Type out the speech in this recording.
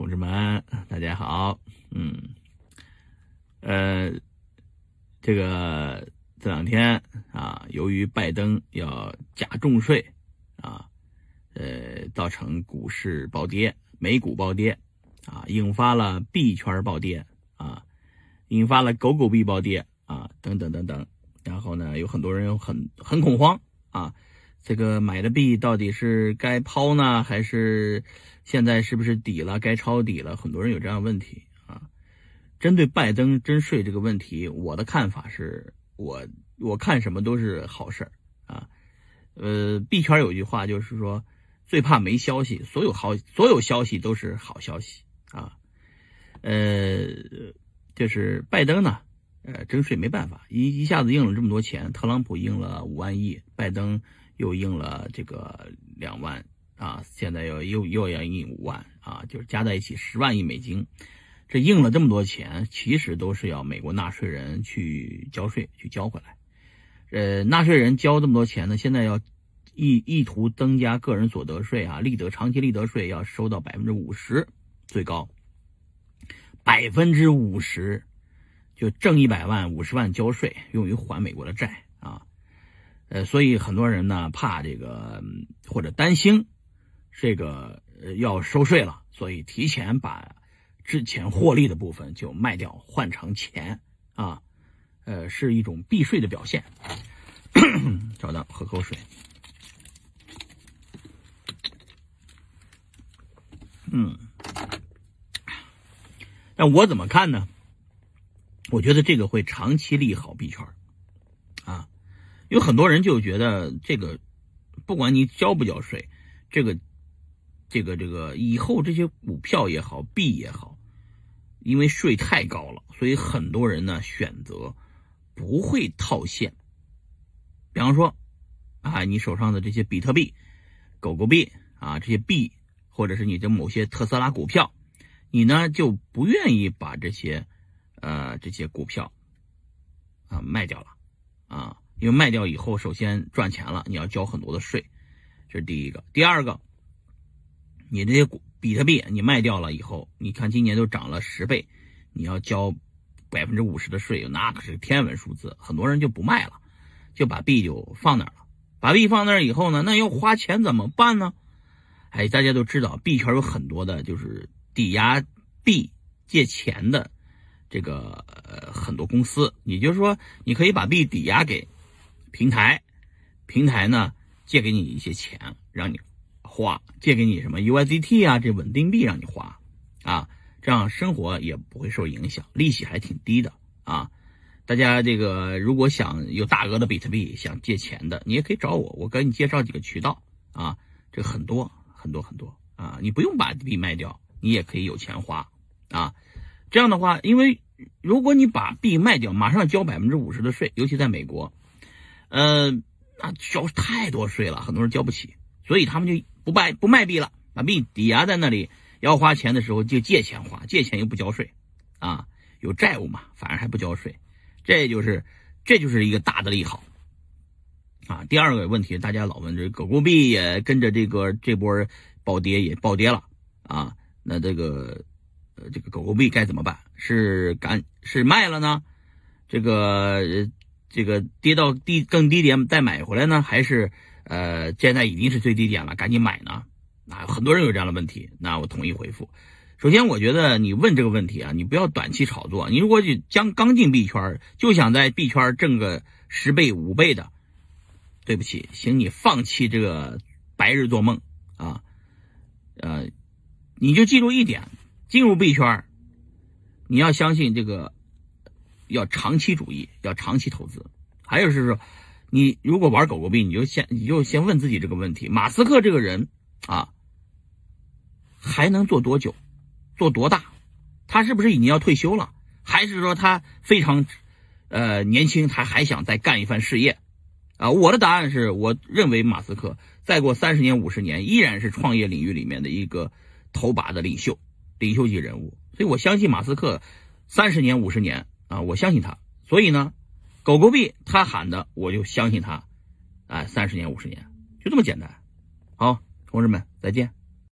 同志们，大家好。嗯，呃，这个这两天啊，由于拜登要加重税啊，呃，造成股市暴跌，美股暴跌啊，引发了币圈暴跌啊，引发了狗狗币暴跌啊，等等等等。然后呢，有很多人很很恐慌啊。这个买的币到底是该抛呢，还是现在是不是底了？该抄底了？很多人有这样的问题啊。针对拜登征税这个问题，我的看法是，我我看什么都是好事儿啊。呃，币圈有句话就是说，最怕没消息，所有好所有消息都是好消息啊。呃，就是拜登呢，呃，征税没办法，一一下子印了这么多钱，特朗普印了五万亿，拜登。又印了这个两万啊，现在又又又要印五万啊，就是加在一起十万亿美金。这印了这么多钱，其实都是要美国纳税人去交税去交回来。呃，纳税人交这么多钱呢，现在要意意图增加个人所得税啊，利得长期利得税要收到百分之五十，最高百分之五十，就挣一百万五十万交税，用于还美国的债。呃，所以很多人呢怕这个或者担心这个呃要收税了，所以提前把之前获利的部分就卖掉换成钱啊，呃，是一种避税的表现。找到，喝口水。嗯，那我怎么看呢？我觉得这个会长期利好币圈。有很多人就觉得这个，不管你交不交税，这个，这个，这个以后这些股票也好，币也好，因为税太高了，所以很多人呢选择不会套现。比方说，啊，你手上的这些比特币、狗狗币啊，这些币，或者是你的某些特斯拉股票，你呢就不愿意把这些，呃，这些股票啊卖掉了，啊。因为卖掉以后，首先赚钱了，你要交很多的税，这是第一个。第二个，你这些比特币你卖掉了以后，你看今年都涨了十倍，你要交百分之五十的税，那可是天文数字。很多人就不卖了，就把币就放那儿了。把币放那儿以后呢，那要花钱怎么办呢？哎，大家都知道，币圈有很多的就是抵押币借钱的这个呃很多公司，也就是说，你可以把币抵押给。平台，平台呢借给你一些钱让你花，借给你什么 USDT 啊这稳定币让你花，啊，这样生活也不会受影响，利息还挺低的啊。大家这个如果想有大额的比特币想借钱的，你也可以找我，我给你介绍几个渠道啊，这很多很多很多啊，你不用把币卖掉，你也可以有钱花啊。这样的话，因为如果你把币卖掉，马上交百分之五十的税，尤其在美国。呃，那交太多税了，很多人交不起，所以他们就不卖不卖币了，把币抵押在那里，要花钱的时候就借钱花，借钱又不交税，啊，有债务嘛，反而还不交税，这就是这就是一个大的利好，啊，第二个问题，大家老问这狗狗币也跟着这个这波暴跌也暴跌了，啊，那这个呃这个狗狗币该怎么办？是赶是卖了呢？这个。这个跌到低更低点再买回来呢，还是呃现在已经是最低点了，赶紧买呢？啊，很多人有这样的问题，那我统一回复。首先，我觉得你问这个问题啊，你不要短期炒作。你如果就将刚进币圈，就想在币圈挣个十倍五倍的，对不起，请你放弃这个白日做梦啊！呃，你就记住一点，进入币圈，你要相信这个。要长期主义，要长期投资。还有是说，你如果玩狗狗币，你就先你就先问自己这个问题：马斯克这个人啊，还能做多久，做多大？他是不是已经要退休了？还是说他非常呃年轻，他还想再干一番事业？啊，我的答案是我认为马斯克再过三十年、五十年，依然是创业领域里面的一个头把的领袖、领袖级人物。所以我相信马斯克三十年、五十年。啊，我相信他，所以呢，狗狗币他喊的，我就相信他，啊，三十年五十年，就这么简单。好，同志们，再见。